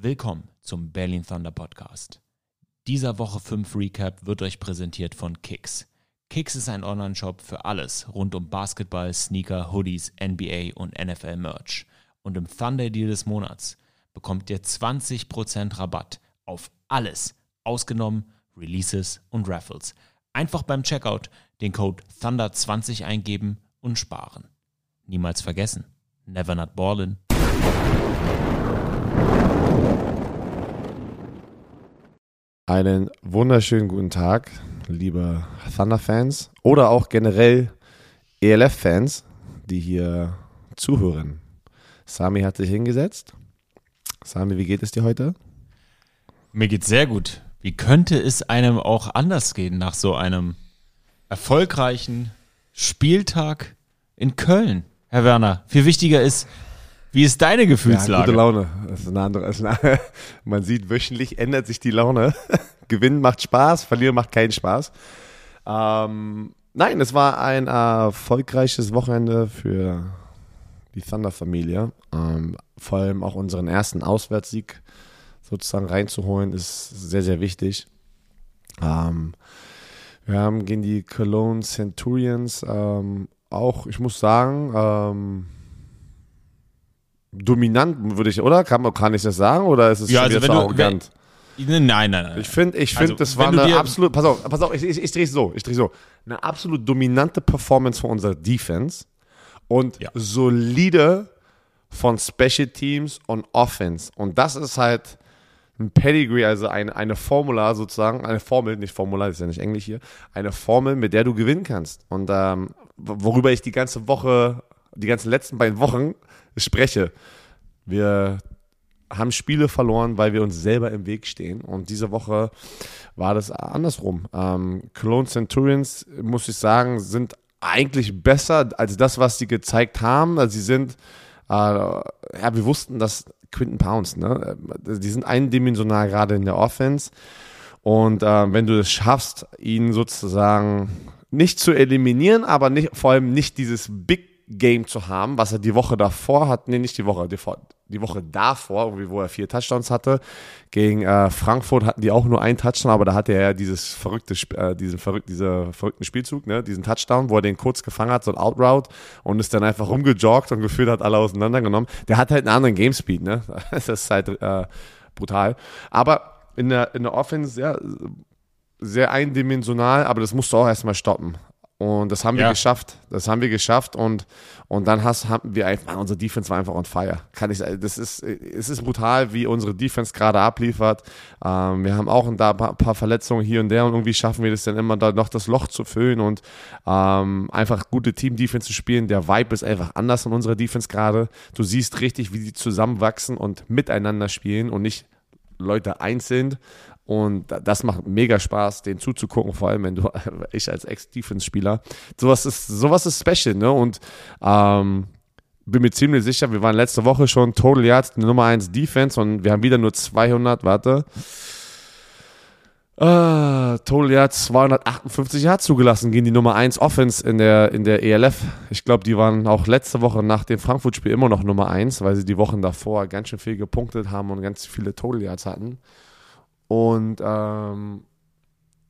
Willkommen zum Berlin Thunder Podcast. Dieser Woche 5 Recap wird euch präsentiert von Kicks. Kicks ist ein Online-Shop für alles rund um Basketball, Sneaker, Hoodies, NBA und NFL Merch. Und im Thunder Deal des Monats bekommt ihr 20% Rabatt auf alles, ausgenommen Releases und Raffles. Einfach beim Checkout den Code Thunder20 eingeben und sparen. Niemals vergessen, never not ballin'. Einen wunderschönen guten Tag, liebe Thunder-Fans oder auch generell ELF-Fans, die hier zuhören. Sami hat sich hingesetzt. Sami, wie geht es dir heute? Mir geht's sehr gut. Wie könnte es einem auch anders gehen nach so einem erfolgreichen Spieltag in Köln, Herr Werner? Viel wichtiger ist, wie ist deine Gefühlslage? Ja, gute Laune. Das ist eine andere. Ist eine, man sieht, wöchentlich ändert sich die Laune. Gewinnen macht Spaß, verlieren macht keinen Spaß. Ähm, nein, es war ein erfolgreiches Wochenende für die Thunder-Familie. Ähm, vor allem auch unseren ersten Auswärtssieg sozusagen reinzuholen, ist sehr, sehr wichtig. Ähm, wir haben gegen die Cologne Centurions ähm, auch, ich muss sagen, ähm, dominant, würde ich, oder? Kann, kann ich das sagen? Oder ist es Ja, also wenn du- arrogant? Nein, nein, nein. Ich finde, ich Also, finde, das wenn war eine absolut, pass auf, pass auf, ich, ich, ich drehe so, ich drehe so, eine absolut dominante Performance von unserer Defense und Ja. solide von Special Teams und Offense. Und das ist halt ein Pedigree, also eine, eine Formula sozusagen, eine Formel, nicht Formula, das ist ja nicht Englisch hier, eine Formel, mit der du gewinnen kannst. Und ähm, worüber ich die ganze Woche, die ganzen letzten beiden Wochen spreche. Wir haben Spiele verloren, weil wir uns selber im Weg stehen. Und diese Woche war das andersrum. Ähm, Cologne Centurions, muss ich sagen, sind eigentlich besser als das, was sie gezeigt haben. Also sie sind, äh, ja, wir wussten, dass Quinton Pounds, ne, äh, die sind eindimensional gerade in der Offense. Und äh, wenn du es schaffst, ihn sozusagen nicht zu eliminieren, aber nicht, vor allem nicht dieses Big Game zu haben, was er die Woche davor hat, nee, nicht die Woche, die, die Woche davor, irgendwie, wo er vier Touchdowns hatte. Gegen äh, Frankfurt hatten die auch nur einen Touchdown, aber da hatte er ja dieses verrückte, äh, diesen verrückt, dieser verrückten Spielzug, ne, diesen Touchdown, wo er den kurz gefangen hat, so ein Outroute und ist dann einfach rumgejoggt und gefühlt hat alle auseinandergenommen. Der hat halt einen anderen Gamespeed, ne, das ist halt äh, brutal. Aber in der, in der Offense, ja, sehr eindimensional, aber das musst du auch erstmal stoppen. Und das haben wir Ja. geschafft. Das haben wir geschafft und, und dann hast, haben wir einfach, Mann, unsere Defense war einfach on fire. Kann ich, das ist, es ist brutal, wie unsere Defense gerade abliefert. Ähm, wir haben auch ein da- paar, paar Verletzungen hier und der und irgendwie schaffen wir das dann immer da noch das Loch zu füllen und ähm, einfach gute Team-Defense zu spielen. Der Vibe ist einfach anders in unserer Defense gerade. Du siehst richtig, wie die zusammenwachsen und miteinander spielen und nicht Leute einzeln. Und da- das macht mega Spaß, den zuzugucken, vor allem wenn du, ich als Ex-Defense-Spieler, sowas ist, sowas ist special, ne? Und ähm, bin mir ziemlich sicher, wir waren letzte Woche schon Total Yards Nummer 1 Defense und wir haben wieder nur 200, warte, äh, Total Yards 258 Yards zugelassen gegen die Nummer 1 Offense in der, in der ELF. Ich glaube, die waren auch letzte Woche nach dem Frankfurt-Spiel immer noch Nummer 1, weil sie die Wochen davor ganz schön viel gepunktet haben und ganz viele Total Yards hatten. Und ähm,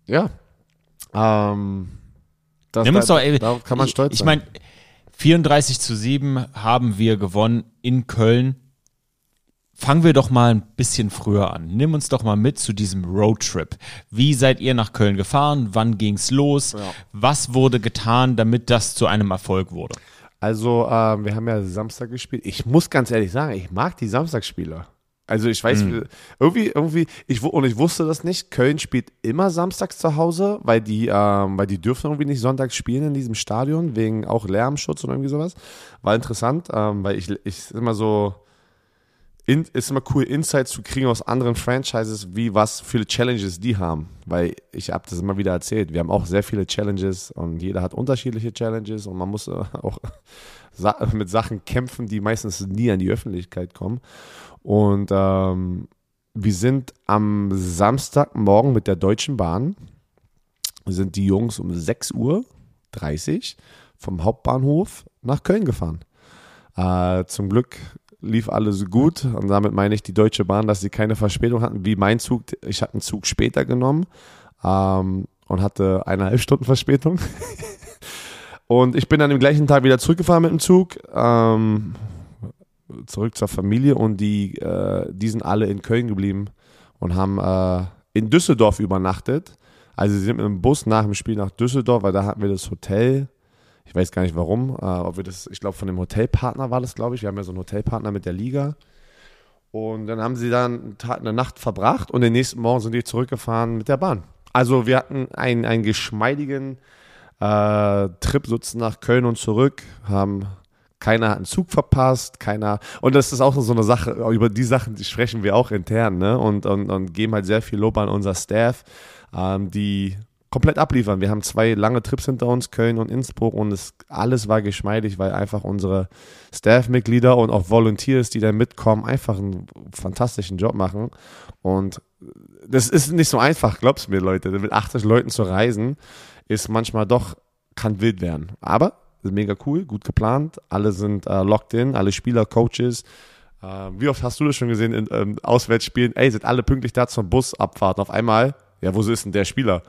ja, ähm, das, da, doch, ey, darauf kann man ich, stolz Ich sein. meine, 34 zu 7 haben wir gewonnen in Köln. Fangen wir doch mal ein bisschen früher an. Nimm uns doch mal mit zu diesem Roadtrip. Wie seid ihr nach Köln gefahren? Wann ging's los? Ja. Was wurde getan, damit das zu einem Erfolg wurde? Also, ähm, wir haben ja Samstag gespielt. Ich muss ganz ehrlich sagen, ich mag die Samstagsspiele. Also ich weiß, Mhm. irgendwie, irgendwie, ich, und ich wusste das nicht. Köln spielt immer samstags zu Hause, weil die, ähm, weil die dürfen irgendwie nicht sonntags spielen in diesem Stadion, wegen auch Lärmschutz und irgendwie sowas. War interessant, ähm, weil ich, ich immer so, in, ist immer cool, Insights zu kriegen aus anderen Franchises, wie was für Challenges die haben. Weil ich habe das immer wieder erzählt. Wir haben auch sehr viele Challenges und jeder hat unterschiedliche Challenges und man muss äh, auch mit Sachen kämpfen, die meistens nie an die Öffentlichkeit kommen. Und ähm, wir sind am Samstagmorgen mit der Deutschen Bahn, sind die Jungs um 6 Uhr 30 vom Hauptbahnhof nach Köln gefahren. Äh, zum Glück lief alles gut. Und damit meine ich die Deutsche Bahn, dass sie keine Verspätung hatten, wie mein Zug. Ich hatte einen Zug später genommen ähm, und hatte eineinhalb Stunden Verspätung. und ich bin dann am gleichen Tag wieder zurückgefahren mit dem Zug. Ähm, zurück zur Familie und die, äh, die sind alle in Köln geblieben und haben äh, in Düsseldorf übernachtet. Also sie sind mit dem Bus nach dem Spiel nach Düsseldorf, weil da hatten wir das Hotel. Ich weiß gar nicht warum, äh, ob wir das, ich glaube von dem Hotelpartner war das, glaube ich. Wir haben ja so einen Hotelpartner mit der Liga. Und dann haben sie dann eine Nacht verbracht und den nächsten Morgen sind die zurückgefahren mit der Bahn. Also wir hatten einen, einen geschmeidigen äh, Trip sozusagen nach Köln und zurück, haben keiner hat einen Zug verpasst, keiner. Und das ist auch so eine Sache, über die Sachen die sprechen wir auch intern, ne? Und, und, und geben halt sehr viel Lob an unser Staff, ähm, die komplett abliefern. Wir haben zwei lange Trips hinter uns, Köln und Innsbruck, und es, alles war geschmeidig, weil einfach unsere Staff-Mitglieder und auch Volunteers, die da mitkommen, einfach einen fantastischen Job machen. Und das ist nicht so einfach, glaubst mir, Leute. Mit 80 Leuten zu reisen, ist manchmal doch, kann wild werden. Aber mega cool, gut geplant. Alle sind äh, locked in, alle Spieler, Coaches. Äh, wie oft hast du das schon gesehen in ähm, Auswärtsspielen? Ey, sind alle pünktlich da zum Busabfahrt. Auf einmal, ja, wo ist denn der Spieler?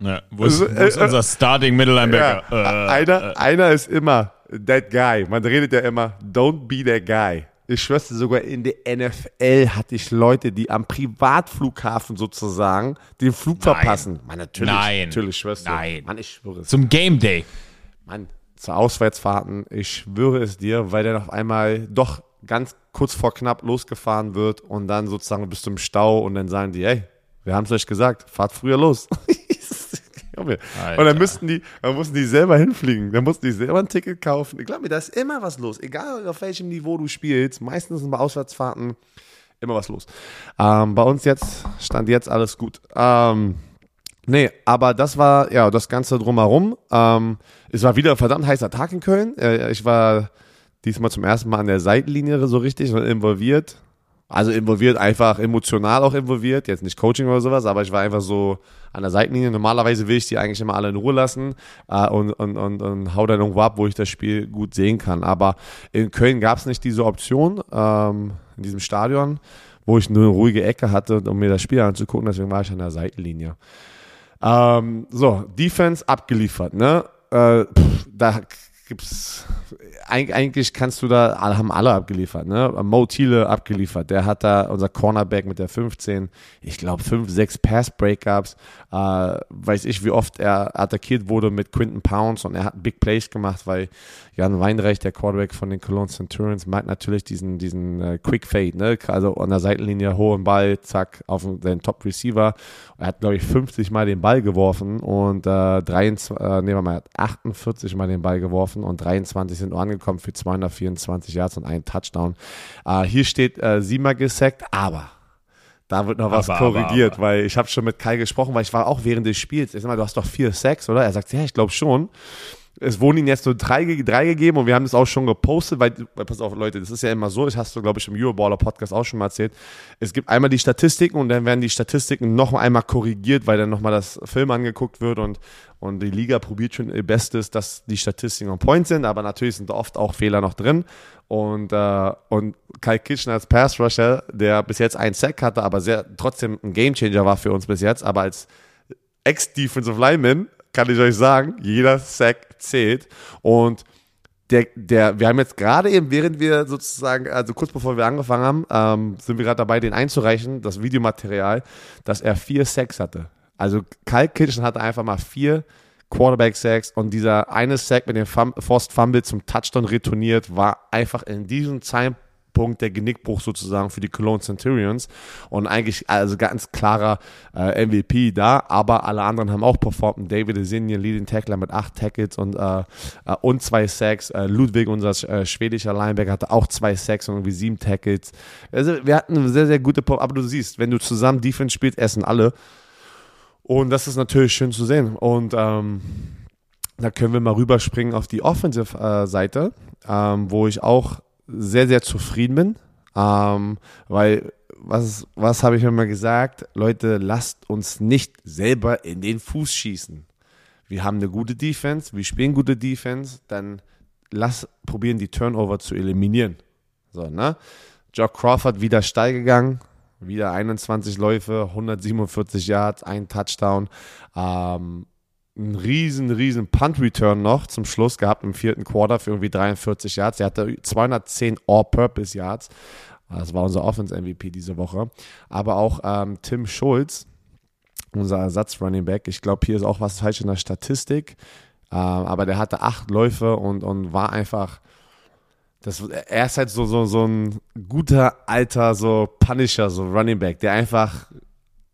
Ja, wo ist, wo ist äh, unser Starting Mittellinebacker? Ja, äh, einer, äh. einer ist immer that guy. Man redet ja immer, don't be that guy. Ich schwör's dir, sogar in der NFL hatte ich Leute, die am Privatflughafen sozusagen den Flug Nein. verpassen. Man, natürlich, Nein. natürlich schwörst du. Nein. Mann, ich schwöre es. Zum Game Day. Mann, zu Auswärtsfahrten, ich schwöre es dir, weil der auf einmal doch ganz kurz vor knapp losgefahren wird und dann sozusagen bist du im Stau und dann sagen die, hey, wir haben es euch gesagt, fahrt früher los. und dann müssten die, dann mussten die selber hinfliegen. Dann mussten die selber ein Ticket kaufen. Ich glaube mir, da ist immer was los. Egal auf welchem Niveau du spielst, meistens sind bei Auswärtsfahrten immer was los. Ähm, bei uns jetzt stand jetzt alles gut. Ähm, Nee, aber das war ja das Ganze drumherum. Ähm, es war wieder ein verdammt heißer Tag in Köln. Äh, ich war diesmal zum ersten Mal an der Seitenlinie so richtig involviert. Also involviert, einfach emotional auch involviert. Jetzt nicht Coaching oder sowas, aber ich war einfach so an der Seitenlinie. Normalerweise will ich die eigentlich immer alle in Ruhe lassen äh, und, und, und, und hau dann irgendwo ab, wo ich das Spiel gut sehen kann. Aber in Köln gab es nicht diese Option ähm, in diesem Stadion, wo ich nur eine ruhige Ecke hatte, um mir das Spiel anzugucken. Deswegen war ich an der Seitenlinie. Ähm, so, Defense abgeliefert, ne? Äh, pff, da gibt's eigentlich kannst du da, haben alle abgeliefert, ne? Mo Thiele abgeliefert, der hat da, unser Cornerback mit der 15, ich glaube 5, 6 Pass-Breakups, äh, weiß ich, wie oft er attackiert wurde mit Quinton Pounds und er hat Big Plays gemacht, weil Jan Weinreich, der Quarterback von den Cologne Centurions, mag natürlich diesen, diesen äh, Quick Fade, ne? Also an der Seitenlinie hohen Ball, zack, auf den Top Receiver. Er hat, glaube ich, 50 Mal den Ball geworfen und äh, 23, äh, nehmen wir mal, 48 Mal den Ball geworfen und 23 sind nur angekommen für 224 Yards und einen Touchdown. Äh, hier steht äh, siebenmal gesackt, aber da wird noch was aber, korrigiert, aber, aber. weil ich habe schon mit Kai gesprochen, weil ich war auch während des Spiels. Ich sag mal, du hast doch vier Sacks, oder? Er sagt, ja, ich glaube schon es wurden ihnen jetzt nur drei, drei gegeben und wir haben das auch schon gepostet, weil, pass auf, Leute, das ist ja immer so, das hast du, glaube ich, im Euroballer Podcast auch schon mal erzählt. Es gibt einmal die Statistiken und dann werden die Statistiken noch einmal korrigiert, weil dann nochmal das Film angeguckt wird und, und die Liga probiert schon ihr Bestes, dass die Statistiken on point sind, aber natürlich sind da oft auch Fehler noch drin. Und, äh, und Kai Kitchen als Pass Rusher, der bis jetzt einen Sack hatte, aber sehr trotzdem ein Gamechanger war für uns bis jetzt, aber als Ex-Defensive Lineman kann ich euch sagen, jeder Sack zählt. Und der, der, wir haben jetzt gerade eben, während wir sozusagen, also kurz bevor wir angefangen haben, ähm, sind wir gerade dabei, den einzureichen, das Videomaterial, dass er vier Sacks hatte. Also Kyle Kitchen hatte einfach mal vier Quarterback-Sacks und dieser eine Sack mit dem Forced Fumble zum Touchdown retourniert, war einfach in diesem Zeitpunkt Punkt der Genickbruch sozusagen für die Cologne Centurions und eigentlich also ganz klarer äh, MVP da, aber alle anderen haben auch performt. David Esinien, Leading Tackler mit acht Tackles und, äh, äh, und zwei Sacks. Äh, Ludwig, unser äh, schwedischer Linebacker, hatte auch zwei Sacks und irgendwie sieben Tackles. Also wir hatten eine sehr, sehr gute Pop, aber du siehst, wenn du zusammen Defense spielst, essen alle. Und das ist natürlich schön zu sehen. Und ähm, da können wir mal rüberspringen auf die Offensive-Seite, äh, ähm, wo ich auch sehr, sehr zufrieden bin, ähm, weil was, was habe ich immer gesagt? Leute, lasst uns nicht selber in den Fuß schießen. Wir haben eine gute Defense, wir spielen gute Defense, dann lass probieren, die Turnover zu eliminieren. So, ne? Jock Crawford wieder steil gegangen, wieder 21 Läufe, 147 Yards, ein Touchdown. Ähm, ein riesen, riesen Punt-Return noch zum Schluss gehabt im vierten Quarter für irgendwie 43 Yards. Er hatte 210 All-Purpose Yards. Das war unser Offense-MVP diese Woche. Aber auch ähm, Tim Schulz, unser Ersatz-Running Back. Ich glaube, hier ist auch was falsch in der Statistik. Ähm, aber der hatte acht Läufe und, und war einfach. Das, er ist halt so, so, so ein guter alter so Punisher, so Running Back, der einfach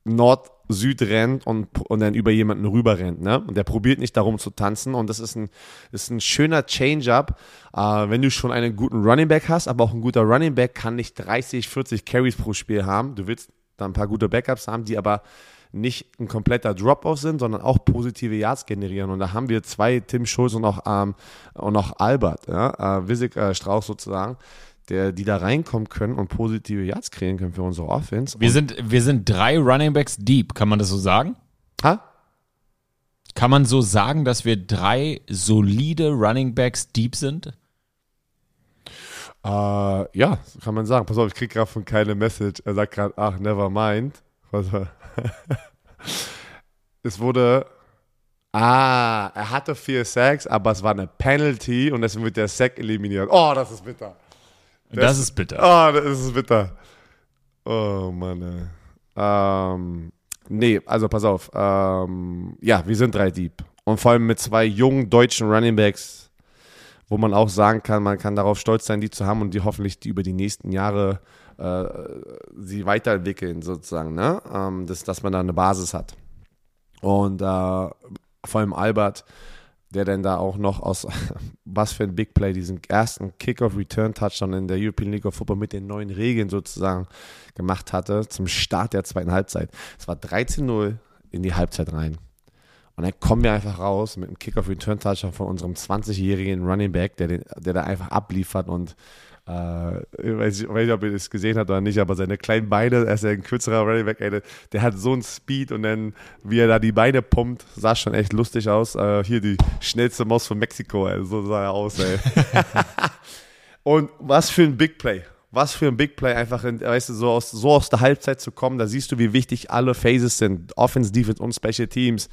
Nord, Süd rennt und, und dann über jemanden rüber rennt. Ne? Und der probiert nicht darum zu tanzen. Und das ist ein, ist ein schöner Change-up, äh, wenn du schon einen guten Running Back hast. Aber auch ein guter Running Back kann nicht 30, 40 Carries pro Spiel haben. Du willst da ein paar gute Backups haben, die aber nicht ein kompletter Drop-off sind, sondern auch positive Yards generieren. Und da haben wir zwei, Tim Schulz und auch, ähm, und auch Albert, ja, äh, Wissig äh, Strauß sozusagen, der, die da reinkommen können und positive Yards kreieren können für unsere Offense. Wir sind, wir sind drei Running Backs deep, kann man das so sagen? ha? Kann man so sagen, dass wir drei solide Running Backs deep sind? Äh, ja, kann man sagen. Pass auf, ich krieg gerade von keine Message. Er sagt gerade, ach, never mind. Es wurde. Ah, er hatte vier Sacks, aber es war eine Penalty und deswegen wird der Sack eliminiert. Oh, das ist bitter. Das, ist bitter. Oh, das ist bitter. Oh, Mann. Ähm, nee, also pass auf. Ähm, ja, wir sind drei Deep. Und vor allem mit zwei jungen deutschen Running Backs, wo man auch sagen kann, man kann darauf stolz sein, die zu haben und die hoffentlich die über die nächsten Jahre äh, sie weiterentwickeln, sozusagen, ne? Ähm, dass, dass man da eine Basis hat. Und äh, vor allem Albert, der dann da auch noch aus, was für ein Big Play, diesen ersten Kick-Off-Return-Touchdown in der European League of Football mit den neuen Regeln sozusagen gemacht hatte, zum Start der zweiten Halbzeit. Es war 13-0 in die Halbzeit rein. Und dann kommen wir einfach raus mit einem Kick-Off-Return-Touchdown von unserem 20-jährigen Running Back, der, den, der da einfach abliefert und äh, ich weiß nicht, weiß nicht, ob ihr das gesehen habt oder nicht, aber seine kleinen Beine, er ist ja ein kürzerer Running Back, ey, der, hat so einen Speed und dann, wie er da die Beine pumpt, sah schon echt lustig aus. Äh, hier die schnellste Maus von Mexiko, ey, so sah er aus, ey. und was für ein Big Play. Was für ein Big Play, einfach, in, weißt du, so aus, so aus der Halbzeit zu kommen, da siehst du, wie wichtig alle Phases sind, Offense, Defense und Special Teams.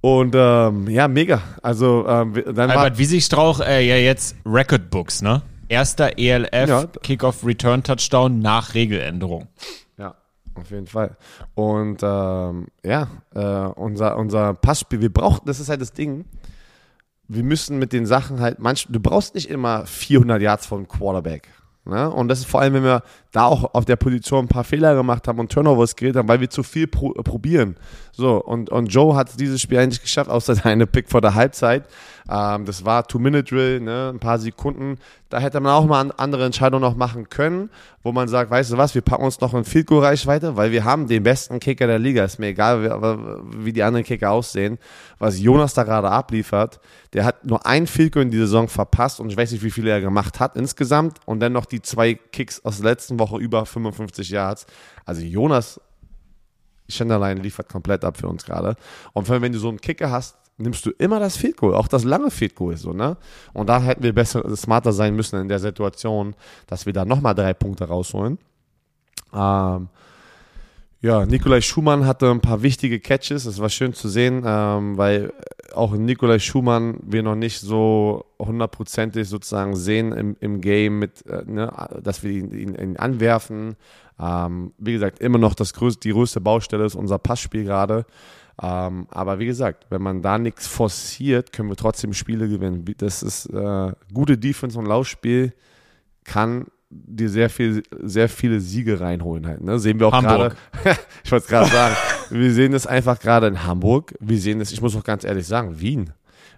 Und ähm, ja, mega. Also ähm, dann Albert Wiesigstrauch, äh, ja jetzt Record Books, ne? Erster ELF Ja. Kickoff Return Touchdown nach Regeländerung. Ja, auf jeden Fall. Und ähm, ja, äh, unser, unser Passspiel, wir brauchen, das ist halt das Ding, wir müssen mit den Sachen halt, manch, du brauchst nicht immer 400 Yards vom Quarterback. Ne? Und das ist vor allem, wenn wir da auch auf der Position ein paar Fehler gemacht haben und Turnovers geredet haben, weil wir zu viel pro, äh, probieren. So, und, und Joe hat dieses Spiel eigentlich geschafft, außer seine Pick vor der Halbzeit. Ähm, das war Two-Minute-Drill, ne? ein paar Sekunden. Da hätte man auch mal an- andere Entscheidungen noch machen können, wo man sagt, weißt du was, wir packen uns noch in Field Goal Reichweite, weil wir haben den besten Kicker der Liga. Ist mir egal, wie, die anderen Kicker aussehen. Was Jonas da gerade abliefert, der hat nur ein Field Goal in die Saison verpasst und ich weiß nicht, wie viele er gemacht hat insgesamt und dann noch die zwei Kicks aus der letzten Woche über 55 Yards. Also Jonas Schenderlein liefert komplett ab für uns gerade. Und wenn du so einen Kicker hast, nimmst du immer das Field Goal, auch das lange Field Goal so, ne? Und da hätten wir besser, smarter sein müssen in der Situation, dass wir da nochmal drei Punkte rausholen. Ähm, ja, Nikolai Schumann hatte ein paar wichtige Catches. Es war schön zu sehen, ähm, weil auch Nikolai Schumann wir noch nicht so hundertprozentig sozusagen sehen im, im Game, mit, äh, ne, dass wir ihn, ihn, ihn anwerfen. Ähm, wie gesagt, immer noch das größte, die größte Baustelle ist unser Passspiel gerade. Ähm, aber wie gesagt, wenn man da nichts forciert, können wir trotzdem Spiele gewinnen. Das ist äh, gute Defense und Laufspiel kann dir sehr viel, sehr viele Siege reinholen halt. Ne? Sehen wir auch gerade. Ich wollte es gerade sagen. Wir sehen es einfach gerade in Hamburg. Wir sehen es, ich muss auch ganz ehrlich sagen, Wien.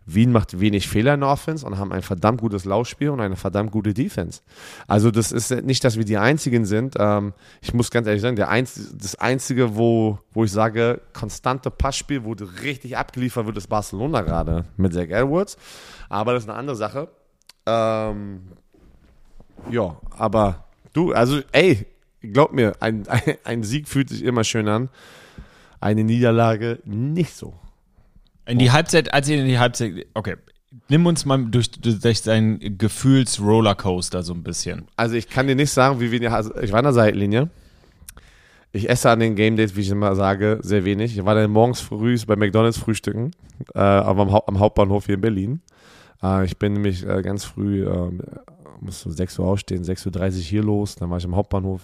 Wien macht wenig Fehler in der Offense und haben ein verdammt gutes Laufspiel und eine verdammt gute Defense. Also das ist nicht, dass wir die Einzigen sind. Ähm, ich muss ganz ehrlich sagen, der Einz das Einzige, wo, wo ich sage, konstante Passspiel, wo richtig abgeliefert wird, ist Barcelona gerade mit Zach Edwards. Aber das ist eine andere Sache. Ähm, ja, aber du, also ey, glaub mir, ein, ein, ein Sieg fühlt sich immer schön an. Eine Niederlage nicht so. In die Halbzeit, als ihr in die Halbzeit, okay, Nimm uns mal durch, durch seinen Gefühls-Rollercoaster so ein bisschen. Also ich kann dir nicht sagen, wie wenig, also ich war an der Seitenlinie. Ich esse an den Game Days, wie ich immer sage, sehr wenig. Ich war dann morgens früh bei McDonalds frühstücken, äh, am, am, Hauptbahnhof hier in Berlin. Äh, ich bin nämlich äh, ganz früh, äh, musste um 6 Uhr aufstehen, 6.30 Uhr hier los, dann war ich am Hauptbahnhof,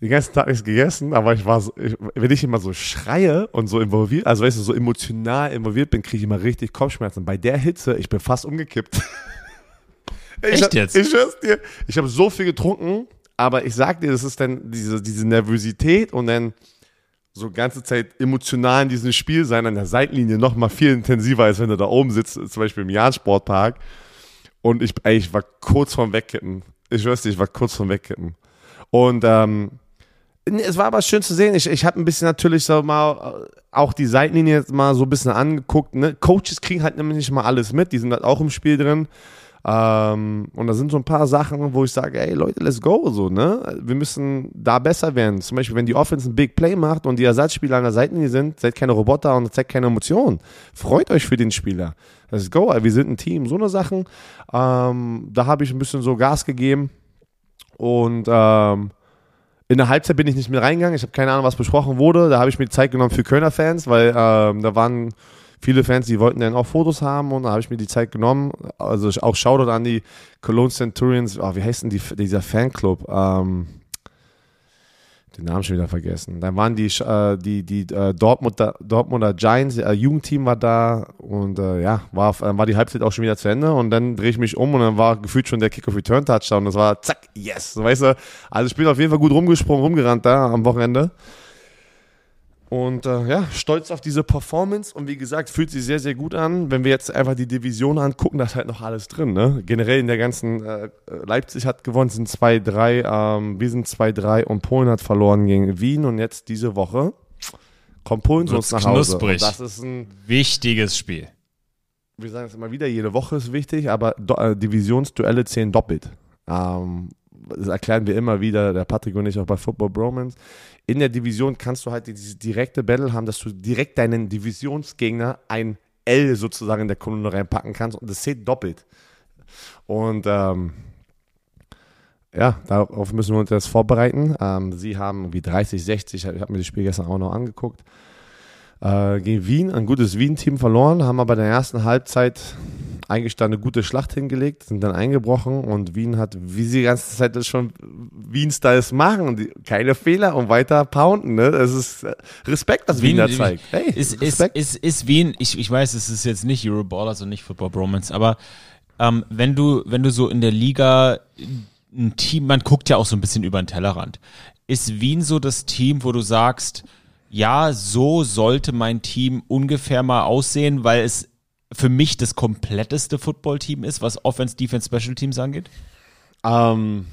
den ganzen Tag nichts gegessen, aber ich war so, ich, wenn ich immer so schreie und so involviert, also weißt du, so emotional involviert bin, kriege ich immer richtig Kopfschmerzen. Bei der Hitze, ich bin fast umgekippt. Echt hab, jetzt? Ich schwör's dir, ich habe so viel getrunken, aber ich sag dir, das ist dann diese, diese Nervosität und dann so ganze Zeit emotional in diesem Spiel sein an der Seitenlinie noch mal viel intensiver, als wenn du da oben sitzt, zum Beispiel im Jahn-Sportpark. Und ich, ey, ich war kurz vorm Wegkippen. Ich schwör's dir, ich war kurz vorm Wegkippen. Und ähm, es war aber schön zu sehen. Ich, ich habe ein bisschen natürlich so mal äh, auch die Seitenlinie jetzt mal so ein bisschen angeguckt. Ne? Coaches kriegen halt nämlich nicht mal alles mit. Die sind halt auch im Spiel drin. Ähm, und da sind so ein paar Sachen, wo ich sage, ey Leute, let's go. So, ne? Wir müssen da besser werden. Zum Beispiel, wenn die Offense ein Big Play macht und die Ersatzspieler an der Seitenlinie sind, seid keine Roboter und zeigt keine Emotionen. Freut euch für den Spieler. Let's go. Wir sind ein Team. So eine Sachen. Ähm, da habe ich ein bisschen so Gas gegeben. Und ähm, in der Halbzeit bin ich nicht mehr reingegangen. Ich habe keine Ahnung, was besprochen wurde. Da habe ich mir die Zeit genommen für Kölner Fans, weil ähm, da waren viele Fans, die wollten dann auch Fotos haben und da habe ich mir die Zeit genommen. Also auch Shoutout an die Cologne Centurions. Oh, wie heißt denn die, dieser Fanclub? Ähm, den Namen schon wieder vergessen. Dann waren die, äh, die, die äh, Dortmunder, Dortmunder Giants, äh, Jugendteam war da und äh, ja, war, äh, war die Halbzeit auch schon wieder zu Ende und dann drehe ich mich um und dann war gefühlt schon der Kick-of-Return-Touchdown. Das war zack, yes, weißt du. Also ich bin auf jeden Fall gut rumgesprungen, rumgerannt da am Wochenende. Und äh, ja, stolz auf diese Performance und wie gesagt, fühlt sich sehr, sehr gut an. Wenn wir jetzt einfach die Division angucken, da ist halt noch alles drin. Ne? Generell in der ganzen, äh, Leipzig hat gewonnen, sind 2-3, ähm, wir sind 2-3 und Polen hat verloren gegen Wien und jetzt diese Woche kommt Polen zu uns nach Hause. Knusprig. das ist ein wichtiges Spiel. Wir sagen es immer wieder, jede Woche ist wichtig, aber Do äh, Divisionsduelle zählen doppelt. Ähm, das erklären wir immer wieder, der Patrick und ich auch bei Football Bromance in der Division kannst du halt diese direkte Battle haben, dass du direkt deinen Divisionsgegner ein L sozusagen in der Kolonne reinpacken kannst und das zählt doppelt. Und ähm, ja, darauf müssen wir uns jetzt vorbereiten. Ähm, sie haben wie 30, 60, ich habe mir das Spiel gestern auch noch angeguckt, äh, gegen Wien, ein gutes Wien-Team verloren, haben aber in der ersten Halbzeit eigentlich da eine gute Schlacht hingelegt, sind dann eingebrochen und Wien hat, wie sie die ganze Zeit das schon Wien-Styles machen, die, keine Fehler und weiter pounden. Ne? Das ist äh, Respekt, was Wien, Wien da zeigt. Hey, ist, ist, ist, ist Wien, ich, ich weiß, es ist jetzt nicht Euroballers und nicht Football Bromance, aber ähm, wenn du, wenn du so in der Liga ein Team, man guckt ja auch so ein bisschen über den Tellerrand. Ist Wien so das Team, wo du sagst, ja, so sollte mein Team ungefähr mal aussehen, weil es für mich das kompletteste Footballteam ist, was Offense, Defense, Special Teams angeht? Ähm,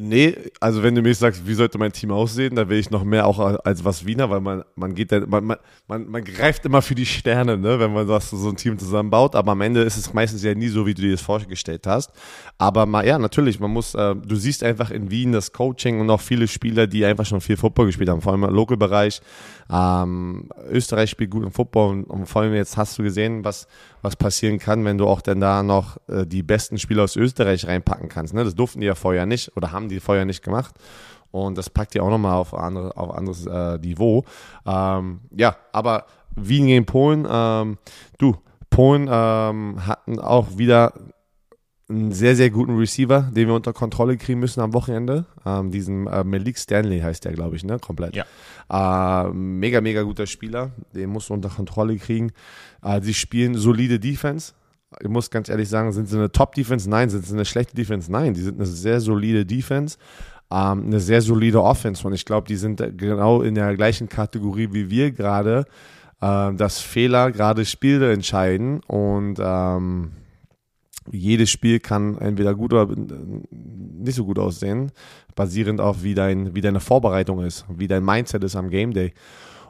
Nee, also wenn du mich sagst, wie sollte mein Team aussehen, da will ich noch mehr auch als was Wiener, weil man, man geht dann, man, man, man greift immer für die Sterne, ne, wenn man das, so ein Team zusammenbaut, aber am Ende ist es meistens ja nie so, wie du dir das vorgestellt hast. Aber mal, ja, natürlich, man muss, äh, du siehst einfach in Wien das Coaching und auch viele Spieler, die einfach schon viel Football gespielt haben, vor allem im Local-Bereich. Ähm, Österreich spielt gut im Football und, und vor allem jetzt hast du gesehen, was, was passieren kann, wenn du auch dann da noch äh, die besten Spieler aus Österreich reinpacken kannst. Ne? Das durften die ja vorher nicht oder haben die vorher nicht gemacht. Und das packt die auch nochmal auf, andere, auf anderes äh, Niveau. Ähm, ja, aber Wien gegen Polen, ähm, du, Polen ähm, hatten auch wieder einen sehr, sehr guten Receiver, den wir unter Kontrolle kriegen müssen am Wochenende. Ähm, diesen äh, Malik Stanley heißt der, glaube ich, ne? Komplett. Ja. Äh, mega, mega guter Spieler. Den musst du unter Kontrolle kriegen. Äh, sie spielen solide Defense. Ich muss ganz ehrlich sagen, sind sie eine Top-Defense? Nein. Sind sie eine schlechte Defense? Nein. Die sind eine sehr solide Defense. Ähm, eine sehr solide Offense. Und ich glaube, die sind genau in der gleichen Kategorie wie wir gerade, äh, dass Fehler gerade Spiele entscheiden. Und ähm, jedes Spiel kann entweder gut oder nicht so gut aussehen, basierend auf wie, dein, wie deine Vorbereitung ist, wie dein Mindset ist am Game Day.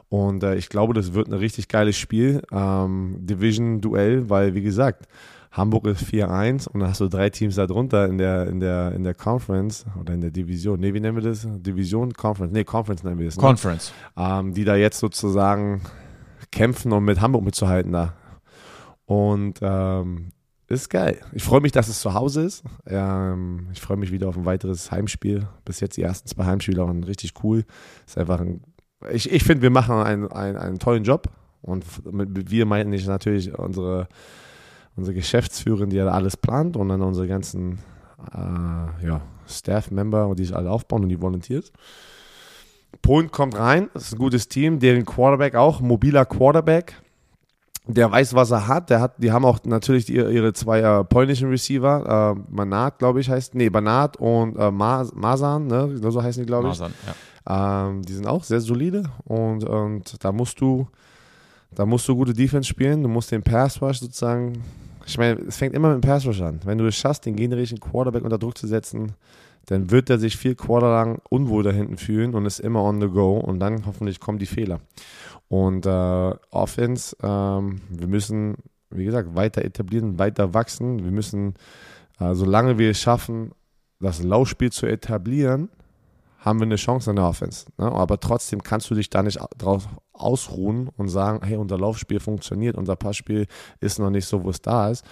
Und äh, ich glaube, das wird ein richtig geiles Spiel. Ähm, Division-Duell, weil, wie gesagt, Hamburg ist 4-1 und dann hast du drei Teams da drunter in der, in der, in der Conference oder in der Division. Nee, wie nennen wir das? Division, Conference. Nee, Conference nennen wir das. Ne? Conference. Ähm, die da jetzt sozusagen kämpfen, um mit Hamburg mitzuhalten da. Und ähm, ist geil. Ich freue mich, dass es zu Hause ist. Ähm, ich freue mich wieder auf ein weiteres Heimspiel. Bis jetzt die ersten zwei Heimspiele waren richtig cool. Ist einfach ein, ich, ich finde, wir machen einen, einen, einen tollen Job. Und mit wir meine ich natürlich unsere, unsere Geschäftsführerin, die ja alles plant und dann unsere ganzen äh, ja, Staff-Member, die sich alle aufbauen und die Volunteers. Point kommt rein, das ist ein gutes Team, deren Quarterback auch, mobiler Quarterback der weiß, was er hat. Der hat, die haben auch natürlich die, ihre zwei äh, polnischen Receiver, äh, Manat, glaube ich, heißt, nee, Banat und äh, Masan, ne, so heißen die, glaube ich. Masan, ja. Ähm, die sind auch sehr solide und, und da musst du, da musst du gute Defense spielen. Du musst den Pass Rush sozusagen, ich meine, es fängt immer mit dem Pass Rush an. Wenn du es schaffst, den generischen Quarterback unter Druck zu setzen, dann wird er sich vier Quarter lang unwohl da hinten fühlen und ist immer on the go und dann hoffentlich kommen die Fehler. Und äh, Offense, ähm, wir müssen, wie gesagt, weiter etablieren, weiter wachsen. Wir müssen, äh, solange wir es schaffen, das Laufspiel zu etablieren, haben wir eine Chance an der Offense. Ne? Aber trotzdem kannst du dich da nicht drauf ausruhen und sagen, hey, unser Laufspiel funktioniert, unser Passspiel ist noch nicht so, wo es da ist.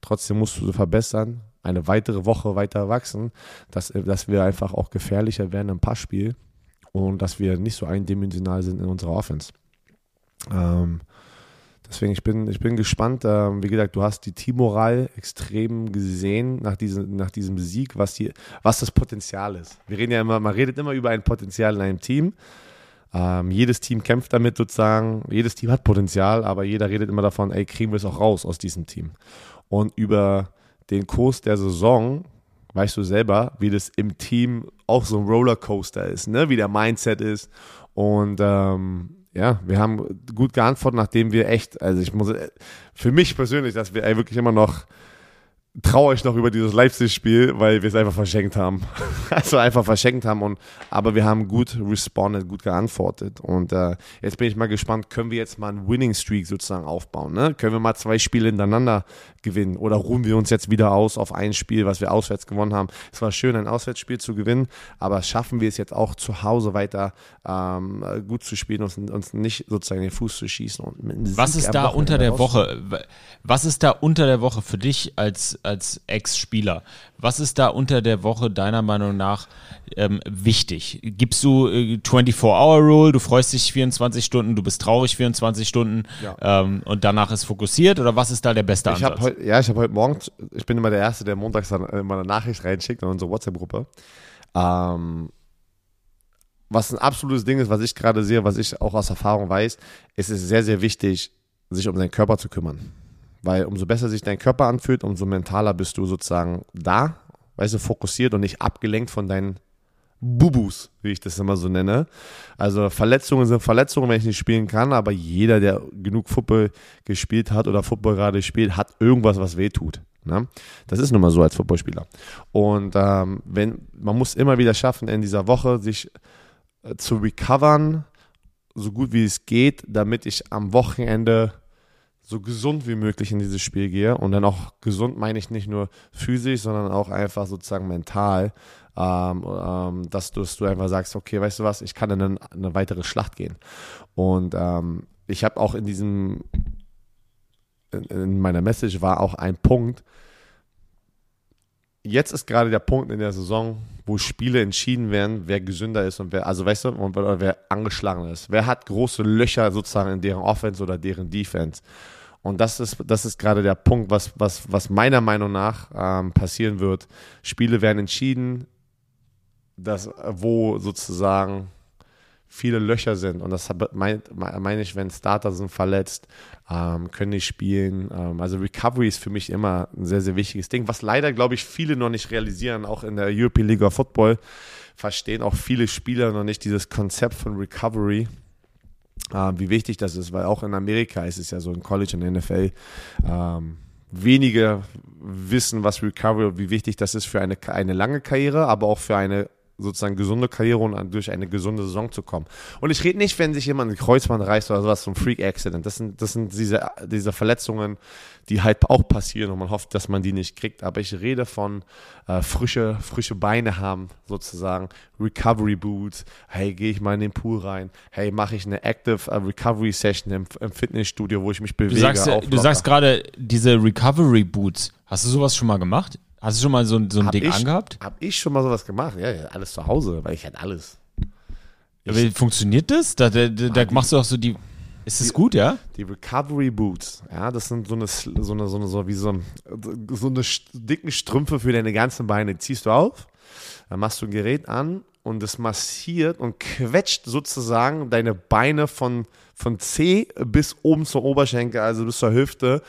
Trotzdem musst du verbessern, eine weitere Woche weiter wachsen, dass, dass wir einfach auch gefährlicher werden im Passspiel und dass wir nicht so eindimensional sind in unserer Offense. Ähm, deswegen, ich bin, ich bin gespannt. Ähm, wie gesagt, du hast die Teammoral extrem gesehen nach diesem, nach diesem Sieg, was, die, was das Potenzial ist. Wir reden ja immer, man redet immer über ein Potenzial in einem Team. Ähm, jedes Team kämpft damit sozusagen, jedes Team hat Potenzial, aber jeder redet immer davon, ey, kriegen wir es auch raus aus diesem Team. Und über den Kurs der Saison weißt du selber, wie das im Team auch so ein Rollercoaster ist, ne? wie der Mindset ist. Und ähm, ja, wir haben gut geantwortet, nachdem wir echt, also ich muss, für mich persönlich, dass wir wirklich immer noch traue ich noch über dieses Leipzig-Spiel, weil wir es einfach verschenkt haben. also einfach verschenkt haben. Und, aber wir haben gut responded, gut geantwortet. Und äh, jetzt bin ich mal gespannt, können wir jetzt mal einen Winning Streak sozusagen aufbauen? Ne? Können wir mal zwei Spiele hintereinander gewinnen? Oder ruhen wir uns jetzt wieder aus auf ein Spiel, was wir auswärts gewonnen haben? Es war schön, ein Auswärtsspiel zu gewinnen, aber schaffen wir es jetzt auch zu Hause weiter ähm, gut zu spielen und uns nicht sozusagen den Fuß zu schießen? Und was ist da unter der Woche? Was ist da unter der Woche für dich als als Ex-Spieler. Was ist da unter der Woche deiner Meinung nach ähm, wichtig? Gibst du äh, 24-Hour-Rule, du freust dich 24 Stunden, du bist traurig 24 Stunden ja. ähm, und danach ist fokussiert oder was ist da der beste ich Ansatz? Heut, ja, ich habe heute Morgen, ich bin immer der Erste, der montags dann immer eine Nachricht reinschickt in unsere WhatsApp-Gruppe. Ähm, was ein absolutes Ding ist, was ich gerade sehe, was ich auch aus Erfahrung weiß, ist es sehr, sehr wichtig, sich um seinen Körper zu kümmern. Weil umso besser sich dein Körper anfühlt, umso mentaler bist du sozusagen da, weißt du, fokussiert und nicht abgelenkt von deinen Bubus, wie ich das immer so nenne. Also Verletzungen sind Verletzungen, wenn ich nicht spielen kann, aber jeder, der genug Football gespielt hat oder Football gerade spielt, hat irgendwas, was weh tut. Ne? Das ist nun mal so als Footballspieler. Und ähm, wenn, man muss immer wieder schaffen, in dieser Woche sich äh, zu recovern, so gut wie es geht, damit ich am Wochenende so gesund wie möglich in dieses Spiel gehe. Und dann auch gesund meine ich nicht nur physisch, sondern auch einfach sozusagen mental, ähm, ähm, dass, du, dass, du, einfach sagst, okay, weißt du was, ich kann in eine, eine weitere Schlacht gehen. Und ähm, ich habe auch in diesem, in, in meiner Message war auch ein Punkt, jetzt ist gerade der Punkt in der Saison, wo Spiele entschieden werden, wer gesünder ist und wer, also weißt du, und wer angeschlagen ist. Wer hat große Löcher sozusagen in deren Offense oder deren Defense? Und das ist, das ist gerade der Punkt, was, was, was meiner Meinung nach ähm, passieren wird. Spiele werden entschieden, dass, wo sozusagen viele Löcher sind. Und das meine mein ich, wenn Starter sind verletzt, ähm, können nicht spielen. Ähm, also Recovery ist für mich immer ein sehr, sehr wichtiges Ding, was leider, glaube ich, viele noch nicht realisieren, auch in der European League of Football verstehen auch viele Spieler noch nicht dieses Konzept von Recovery. Äh, wie wichtig das ist, weil auch in Amerika ist es ja so in College und NFL. Ähm, wenige wissen, was Recovery, wie wichtig das ist für eine, eine lange Karriere, aber auch für eine sozusagen gesunde Karriere und durch eine gesunde Saison zu kommen. Und ich rede nicht, wenn sich jemand ein Kreuzband reißt oder sowas, so ein Freak-Accident. Das sind, das sind diese, diese Verletzungen, die halt auch passieren und man hofft, dass man die nicht kriegt. Aber ich rede von äh, frische, frische Beine haben, sozusagen, Recovery Boots. Hey, gehe ich mal in den Pool rein? Hey, mache ich eine Active uh, Recovery Session im, im, Fitnessstudio, wo ich mich bewege? Du sagst, du sagst gerade diese Recovery Boots. Hast du sowas schon mal gemacht? Hast du schon mal so, so ein hab Ding ich, angehabt? Hab ich schon mal sowas gemacht? Ja, ja alles zu Hause, weil ich halt alles. Wie funktioniert das? Da, da, da, da machst du auch so die. Ist das gut, ja? Die Recovery Boots, ja, das sind so eine, so eine, so eine, so wie so, ein, so eine dicken Strümpfe für deine ganzen Beine. Die ziehst du auf, dann machst du ein Gerät an und das massiert und quetscht sozusagen deine Beine von, von C bis oben zur Oberschenkel, also bis zur Hüfte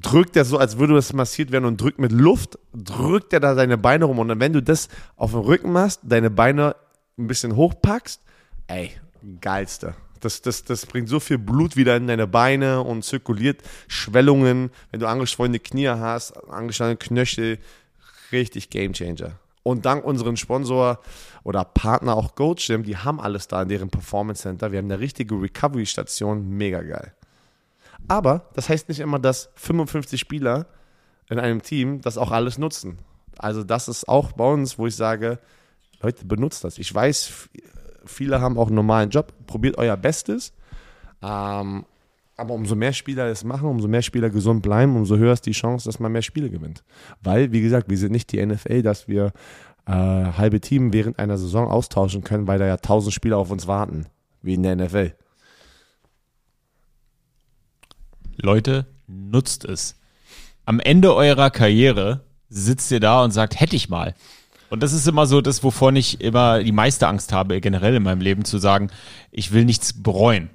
drückt er so, als würde das massiert werden und drückt mit Luft, drückt er da deine Beine rum. Und wenn du das auf dem Rücken machst, deine Beine ein bisschen hochpackst, ey, geilste. Das, das, das bringt so viel Blut wieder in deine Beine und zirkuliert Schwellungen. Wenn du angeschwollene Knie hast, angeschwollene Knöchel, richtig Gamechanger. Und dank unserem Sponsor oder Partner auch GoGym, die haben alles da in deren Performance Center. Wir haben eine richtige Recovery-Station, mega geil. Aber das heißt nicht immer, dass 55 Spieler in einem Team das auch alles nutzen. Also das ist auch bei uns, wo ich sage, Leute, benutzt das. Ich weiß, viele haben auch einen normalen Job. Probiert euer Bestes. Ähm, aber umso mehr Spieler es machen, umso mehr Spieler gesund bleiben, umso höher ist die Chance, dass man mehr Spiele gewinnt. Weil, wie gesagt, wir sind nicht die NFL, dass wir äh, halbe Team während einer Saison austauschen können, weil da ja tausend Spieler auf uns warten, wie in der NFL. Leute, nutzt es. Am Ende eurer Karriere sitzt ihr da und sagt, hätte ich mal. Und das ist immer so das, wovon ich immer die meiste Angst habe, generell in meinem Leben, zu sagen, ich will nichts bereuen.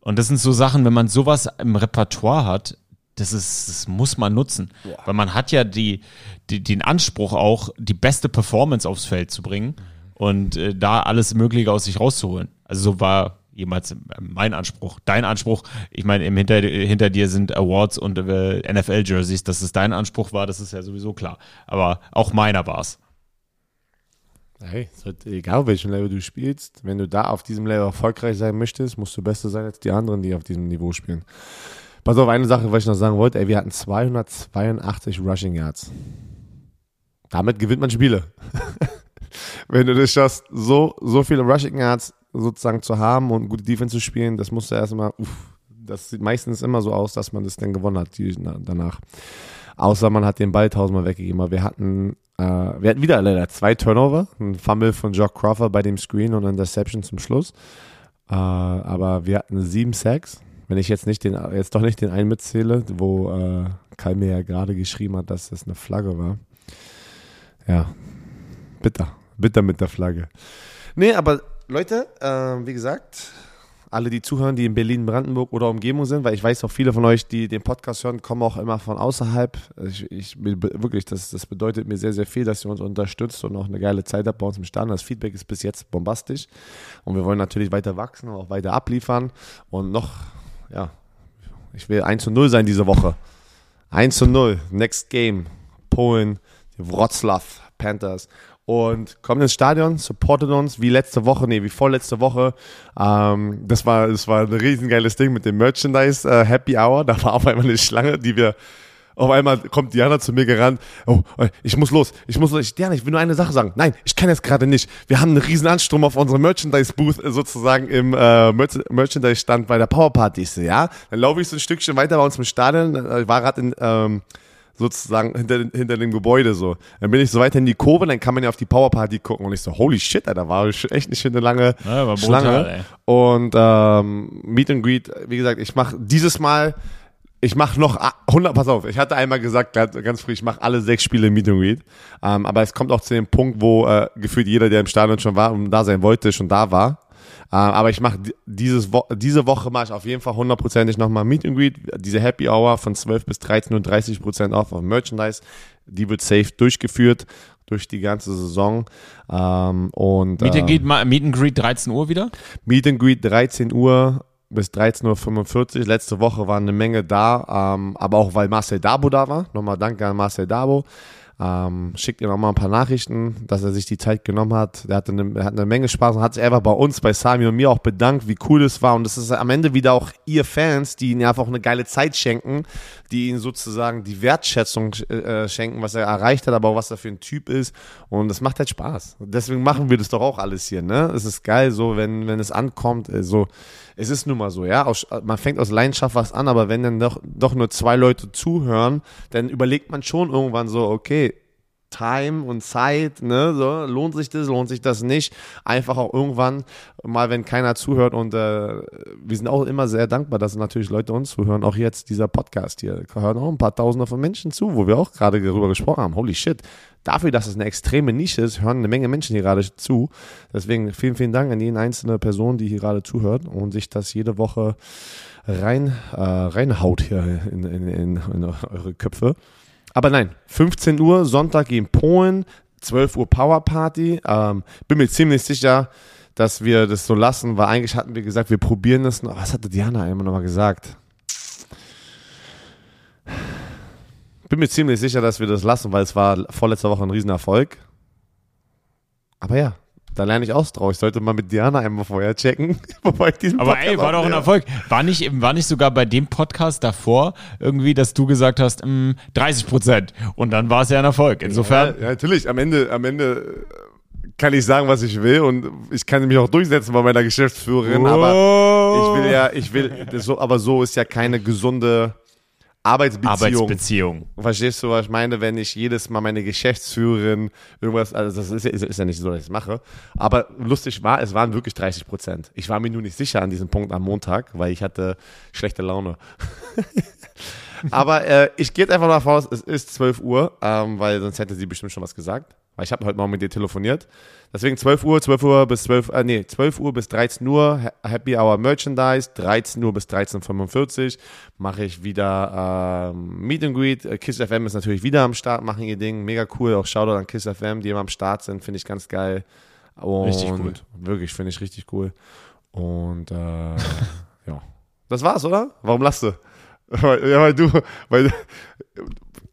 Und das sind so Sachen, wenn man sowas im Repertoire hat, das ist, das muss man nutzen. Ja. Weil man hat ja die, die, den Anspruch auch, die beste Performance aufs Feld zu bringen und äh, da alles Mögliche aus sich rauszuholen. Also so war jemals äh, mein Anspruch. Dein Anspruch, ich meine, im hinter, hinter dir sind Awards und äh, NFL-Jerseys, dass es dein Anspruch war, das ist ja sowieso klar. Aber auch meiner war es. Hey, egal auf welchem Level du spielst, wenn du da auf diesem Level erfolgreich sein möchtest, musst du besser sein als die anderen, die auf diesem Niveau spielen. Pass auf, eine Sache, was ich noch sagen wollte, ey, wir hatten 282 Rushing Yards. Damit gewinnt man Spiele. wenn du das schaffst, so, so viele Rushing Yards sozusagen zu haben und gute Defense zu spielen, das musst du erstmal, uff, das sieht meistens immer so aus, dass man das dann gewonnen hat die, na, danach. Außer man hat den Ball tausendmal weggegeben. Aber wir hatten, äh, wir hatten wieder leider zwei Turnover, ein Fumble von Jock Crawford bei dem Screen und ein Interception zum Schluss. Äh, aber wir hatten sieben Sacks. Wenn ich jetzt nicht den, jetzt doch nicht den einen mitzähle, wo äh, Kai mir ja gerade geschrieben hat, dass das eine Flagge war. Ja, bitter, bitter mit der Flagge. Nee, aber Leute, äh, wie gesagt, alle, die zuhören, die in Berlin, Brandenburg oder Umgebung sind, weil ich weiß auch viele von euch, die den Podcast hören, kommen auch immer von außerhalb. Ich, ich wirklich, das, das bedeutet mir sehr, sehr viel, dass ihr uns unterstützt und auch eine geile Zeit habt bei uns im Stand. Das Feedback ist bis jetzt bombastisch und wir wollen natürlich weiter wachsen und auch weiter abliefern und noch, ja, ich will 1 zu 0 sein diese Woche. 1 zu 0, next game, Polen, Wroclaw Panthers und kommt ins Stadion, supportet uns, wie letzte Woche, nee, wie vorletzte Woche. Ähm, das war, das war ein riesengeiles Ding mit dem Merchandise äh, Happy Hour. Da war auf einmal eine Schlange, die wir, auf einmal kommt Diana zu mir gerannt. Oh, ich muss los, ich muss los. Ich, Diana, ich will nur eine Sache sagen. Nein, ich kann jetzt gerade nicht. Wir haben einen riesen Anstrom auf unserem Merchandise-Booth äh, sozusagen im äh, Merchandise-Stand bei der Power Party. Ja, dann laufe ich so ein Stückchen weiter bei uns im Stadion. Äh, ich war gerade in, ähm, sozusagen hinter, hinter dem Gebäude so. Dann bin ich so weiter in die Kurve, dann kann man ja auf die Powerparty gucken und ich so, holy shit, da war echt nicht eine lange ja, Schlange. Brutal, und ähm, Meet and Greet, wie gesagt, ich mache dieses Mal, ich mache noch 100, pass auf, ich hatte einmal gesagt, ganz früh, ich mache alle sechs Spiele Meet and Greet, ähm, aber es kommt auch zu dem Punkt, wo äh, gefühlt jeder, der im Stadion schon war und da sein wollte, schon da war. Äh, aber ich mache dieses Wo diese Woche mache ich auf jeden Fall hundertprozentig nochmal Meet and Greet. Diese Happy Hour von 12 bis 13 und 30 Prozent auf auf Merchandise. Die wird safe durchgeführt durch die ganze Saison. Ähm, und, Meet, and Greet, äh, Meet and Greet 13 Uhr wieder? Meet and Greet 13 Uhr bis 13.45 Uhr. Letzte Woche war eine Menge da, ähm, aber auch weil Marcel Dabo da war. Nochmal danke an Marcel Dabo. Ähm, schickt ihm auch mal ein paar Nachrichten, dass er sich die Zeit genommen hat. Der hatte eine, er hat eine Menge Spaß und hat sich einfach bei uns, bei Sami und mir auch bedankt, wie cool es war. Und das ist am Ende wieder auch ihr Fans, die ihm einfach eine geile Zeit schenken, die ihm sozusagen die Wertschätzung äh, schenken, was er erreicht hat, aber auch was er für ein Typ ist. Und das macht halt Spaß. Deswegen machen wir das doch auch alles hier, ne? Es ist geil, so, wenn, wenn es ankommt, äh, so. Es ist nun mal so, ja. Aus, man fängt aus Leidenschaft was an, aber wenn dann doch, doch nur zwei Leute zuhören, dann überlegt man schon irgendwann so, okay, Time und Zeit, ne, so, lohnt sich das, lohnt sich das nicht. Einfach auch irgendwann mal, wenn keiner zuhört und äh, wir sind auch immer sehr dankbar, dass natürlich Leute uns zuhören. Auch jetzt dieser Podcast hier, hören auch ein paar Tausende von Menschen zu, wo wir auch gerade darüber gesprochen haben. Holy shit. Dafür, dass es eine extreme Nische ist, hören eine Menge Menschen hier gerade zu. Deswegen vielen, vielen Dank an jede einzelne Person, die hier gerade zuhört und sich das jede Woche rein, äh, reinhaut hier in, in, in, in eure Köpfe. Aber nein, 15 Uhr, Sonntag in Polen, 12 Uhr Powerparty. Ähm, bin mir ziemlich sicher, dass wir das so lassen, weil eigentlich hatten wir gesagt, wir probieren das noch. Was hatte Diana immer nochmal gesagt? Bin mir ziemlich sicher, dass wir das lassen, weil es war vorletzte Woche ein Riesenerfolg. Aber ja, da lerne ich aus drauf. Ich sollte mal mit Diana einmal vorher checken, bevor ich diesen Aber Podcast ey, war doch ein. Erfolg. War nicht, war nicht sogar bei dem Podcast davor irgendwie, dass du gesagt hast, mm, 30 Prozent. Und dann war es ja ein Erfolg. Insofern. Ja, ja, natürlich. Am Ende, am Ende äh, kann ich sagen, was ich will und ich kann mich auch durchsetzen bei meiner Geschäftsführerin. Aber ich will ja, ich will, so, aber so ist ja keine gesunde Arbeitsbeziehung. Arbeitsbeziehung. Verstehst du, was ich meine, wenn ich jedes Mal meine Geschäftsführerin irgendwas, also das ist ja, ist, ja nicht so, dass ich es mache. Aber lustig war, es waren wirklich 30 Prozent. Ich war mir nur nicht sicher an diesem Punkt am Montag, weil ich hatte schlechte Laune. Aber äh, ich gehe jetzt einfach davon aus, es ist 12 Uhr, ähm, weil sonst hätte sie bestimmt schon was gesagt. Weil ich habe heute Morgen mit dir telefoniert. Deswegen 12 Uhr, 12 Uhr bis 12, äh, nee, 12 Uhr bis 13 Uhr Ha- Happy Hour Merchandise, 13 Uhr bis 13.45 mache ich wieder ähm, Meet and Greet. Äh, Kiss FM ist natürlich wieder am Start, machen ihr Ding. Mega cool. Auch Shoutout an Kiss FM, die immer am Start sind, finde ich ganz geil. Und Richtig cool. Wirklich, finde ich richtig cool. Und äh, ja. Das war's, oder? Warum lachst du? Weil, ja, weil du, weil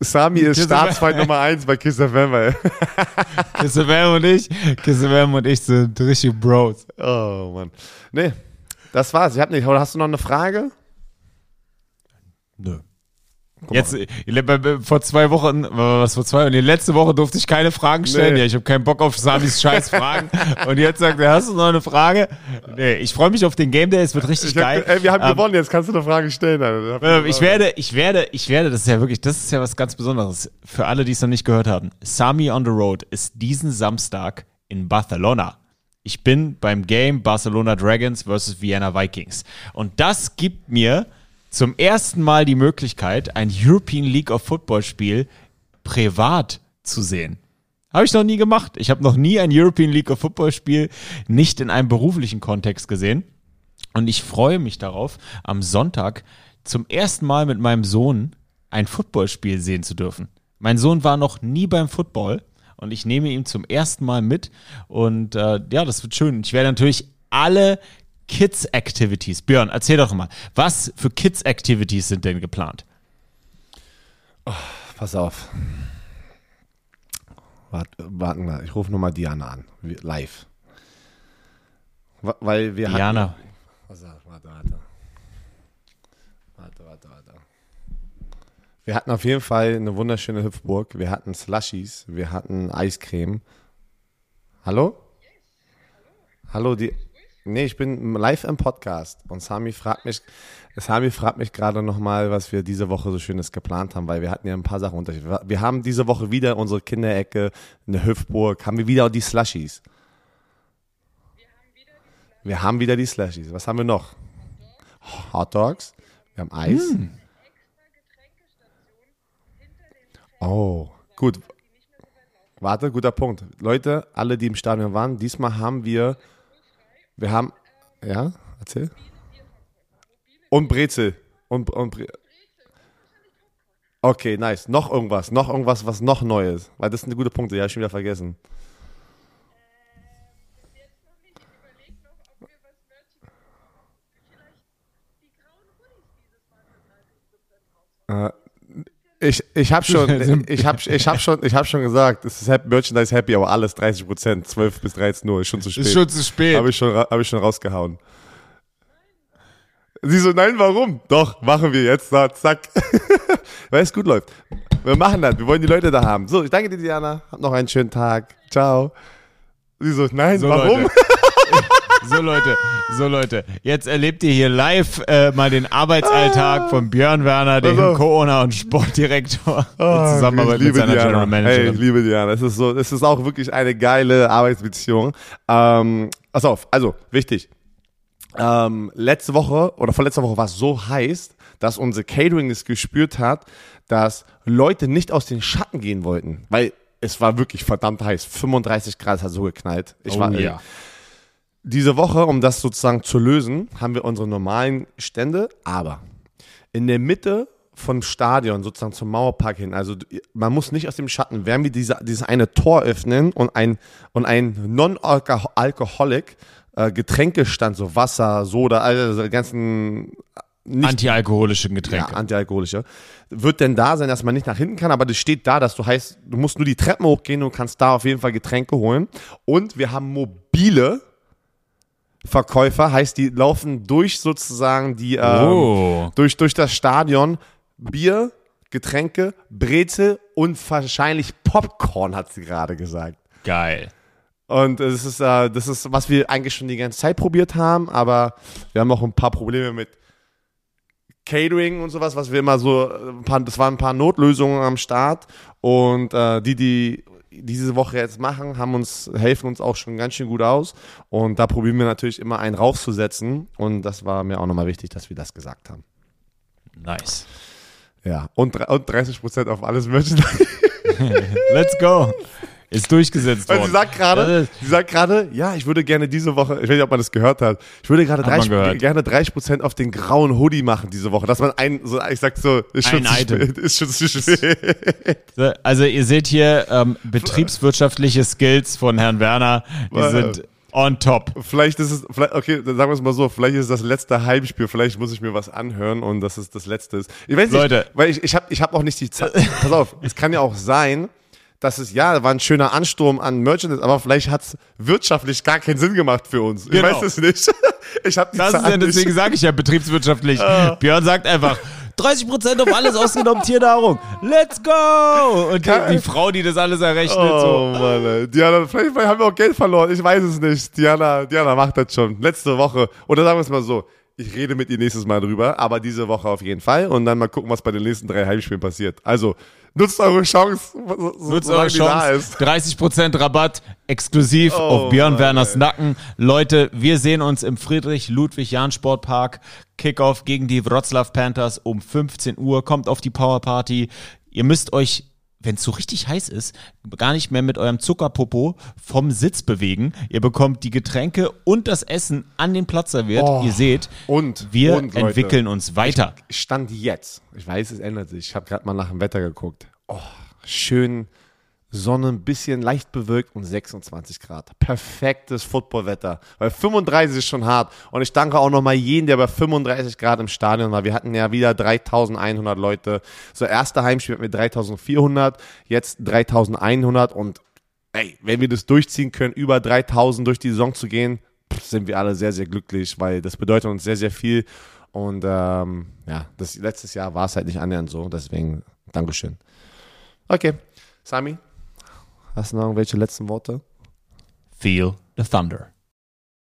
Sami ist Kiss Staatsfeind Nummer 1 bei Kiss FM. Kiss FM und ich, Kiss FM und ich sind richtig Bros. Oh Mann. Nee, das war's. Ich hab nicht. Oder hast du noch eine Frage? Nö. Jetzt, äh, vor zwei Wochen, was vor zwei, und die letzte Woche durfte ich keine Fragen stellen. Nee. Ja, ich habe keinen Bock auf Samis scheiß Fragen. und jetzt sagt er, hast du noch eine Frage? Nee, ich freue mich auf den Game Day, es wird richtig Ich hab, geil. ey, wir haben Ähm, gewonnen, jetzt kannst du eine Frage stellen. Alter. Äh, Ich werde, ich werde, ich werde, das ist ja wirklich, das ist ja was ganz Besonderes für alle, die es noch nicht gehört haben. Sami on the Road ist diesen Samstag in Barcelona. Ich bin beim Game Barcelona Dragons versus Vienna Vikings. Und das gibt mir zum ersten Mal die Möglichkeit, ein European League of Football Spiel privat zu sehen. Habe ich noch nie gemacht. Ich habe noch nie ein European League of Football Spiel nicht in einem beruflichen Kontext gesehen. Und ich freue mich darauf, am Sonntag zum ersten Mal mit meinem Sohn ein Footballspiel sehen zu dürfen. Mein Sohn war noch nie beim Football und ich nehme ihn zum ersten Mal mit. Und äh, ja, das wird schön. Ich werde natürlich alle Kids Activities. Björn, erzähl doch mal, was für Kids Activities sind denn geplant? Pass auf. Wart, warten wir, ich rufe nochmal Diana an. Live. Weil wir Diana. hatten. Pass auf, warte, warte. Warte, warte, warte. Wir hatten auf jeden Fall eine wunderschöne Hüpfburg. Wir hatten Slushies, wir hatten Eiscreme. Hallo? Hallo, die. Nee, ich bin live im Podcast und Sami fragt mich, Sami fragt mich gerade nochmal, was wir diese Woche so Schönes geplant haben, weil wir hatten ja ein paar Sachen unter. Wir haben diese Woche wieder unsere Kinderecke, eine Hüpfburg, haben wir wieder die Slushies. Wir haben wieder die Slushies. Was haben wir noch? Hot Dogs. Wir haben Eis. Oh, gut. Warte, guter Punkt. Leute, alle, die im Stadion waren, diesmal haben wir, wir haben, ja, erzähl. Und Brezel. Und, und Bre Okay, nice. Noch irgendwas, noch irgendwas, was noch neu ist. Weil das sind gute Punkte, ja, hab ich schon wieder vergessen. Ich, ich habe schon, ich hab, ich hab schon, ich hab schon gesagt, es ist Happy, Merchandise Happy, aber alles 30 Prozent, 12 bis 13 Uhr, ist schon zu spät. Ist schon zu spät. Habe ich, schon hab ich schon rausgehauen. Sie so, nein, warum? Doch, machen wir jetzt, so, zack. Weil es gut läuft. Wir machen das, wir wollen die Leute da haben. So, ich danke dir, Diana, hab noch einen schönen Tag. Ciao. Sie so, nein, So, warum? So Leute, so Leute, jetzt erlebt ihr hier live äh, mal den Arbeitsalltag von Björn Werner, dem Also. Co-Owner und Sportdirektor in Ah, Zusammenarbeit ich mit seiner Diana. General Hey, Managerin. ich liebe Diana. Es ist so, es ist auch wirklich eine geile Arbeitsbeziehung. Ähm, pass auf, also wichtig. Ähm, letzte Woche oder vorletzte Woche war es so heiß, dass unser Catering es gespürt hat, dass Leute nicht aus den Schatten gehen wollten, weil es war wirklich verdammt heiß. 35 Grad hat so geknallt. Ich Oh war, ja. Diese Woche, um das sozusagen zu lösen, haben wir unsere normalen Stände, aber in der Mitte vom Stadion, sozusagen zum Mauerpark hin, also man muss nicht aus dem Schatten, werden wir diese, dieses eine Tor öffnen und ein, und ein Non-Alcoholic äh, Getränkestand, so Wasser, Soda, also ganzen nicht Antialkoholischen ja, Getränke. antialkoholische. Wird denn da sein, dass man nicht nach hinten kann, aber das steht da, dass du heißt, du musst nur die Treppen hochgehen und kannst da auf jeden Fall Getränke holen. Und wir haben mobile Verkäufer, heißt, die laufen durch sozusagen die, ähm, Oh. durch, durch das Stadion Bier, Getränke, Brezel und wahrscheinlich Popcorn, hat sie gerade gesagt. Geil. Und es ist, äh, das ist, was wir eigentlich schon die ganze Zeit probiert haben, aber wir haben auch ein paar Probleme mit Catering und sowas, was wir immer so, äh, ein paar, das waren ein paar Notlösungen am Start und äh, die, die diese Woche jetzt machen, haben uns, helfen uns auch schon ganz schön gut aus und da probieren wir natürlich immer einen raufzusetzen und das war mir auch nochmal wichtig, dass wir das gesagt haben. Nice. Ja, und, und 30% auf alles Merchandise. Let's go. Ist durchgesetzt Weil worden. sie sagt gerade, Das ist- sie sagt gerade, ja, ich würde gerne diese Woche, ich weiß nicht, ob man das gehört hat, ich würde gerade Hat man 30, gehört. gerne 30 Prozent auf den grauen Hoodie machen diese Woche, dass man ein, so, ich sag so, ist schon Ein zu Item. spät, ist schon zu spät. Also ihr seht hier ähm, betriebswirtschaftliche Skills von Herrn Werner, die sind on top. Vielleicht ist es, vielleicht, okay, dann sagen wir es mal so, vielleicht ist es das letzte Heimspiel, vielleicht muss ich mir was anhören und dass es das letzte ist. Ich weiß nicht, Leute. weil ich, ich habe ich hab auch nicht die Zeit, pass auf, es kann ja auch sein, dass es, ja, war ein schöner Ansturm an Merchandise, aber vielleicht hat es wirtschaftlich gar keinen Sinn gemacht für uns. Ich Genau. weiß es nicht. Ich habe die Das ist ja, deswegen sage ich ja betriebswirtschaftlich. Ah. Björn sagt einfach, 30% auf alles ausgenommen Tiernahrung. Let's go! Und die, die Frau, die das alles errechnet, Oh so. Mann. Diana, vielleicht, vielleicht haben wir auch Geld verloren. Ich weiß es nicht. Diana, Diana macht das schon. Letzte Woche. Oder sagen wir es mal so. Ich rede mit ihr nächstes Mal drüber, aber diese Woche auf jeden Fall. Und dann mal gucken, was bei den nächsten drei Heimspielen passiert. Also, nutzt eure Chance, so, Nutzt eure Chance. ist. 30% Rabatt exklusiv Oh, auf Björn Mann, Werners ey. Nacken. Leute, wir sehen uns im Friedrich-Ludwig-Jahn-Sportpark. Kickoff gegen die Wroclaw Panthers um 15 Uhr. Kommt auf die Power Party. Ihr müsst euch wenn es so richtig heiß ist, gar nicht mehr mit eurem Zuckerpopo vom Sitz bewegen. Ihr bekommt die Getränke und das Essen an den Platz serviert. Oh, Ihr seht, und- wir und, Leute. entwickeln uns weiter. Stand jetzt. Ich weiß, es ändert sich. Ich habe gerade mal nach dem Wetter geguckt. Oh, schön Sonne, ein bisschen leicht bewölkt und 26 Grad. Perfektes Footballwetter. Weil 35 ist schon hart. Und ich danke auch nochmal jeden, der bei 35 Grad im Stadion war. Wir hatten ja wieder 3100 Leute. So, erste Heimspiel wir 3400, jetzt 3100 und ey, wenn wir das durchziehen können, über 3000 durch die Saison zu gehen, sind wir alle sehr, sehr glücklich, weil das bedeutet uns sehr, sehr viel. Und ähm, ja, das letztes Jahr war es halt nicht annähernd so. Deswegen Dankeschön. Okay, Sami, hast du noch irgendwelche letzten Worte? Feel the thunder.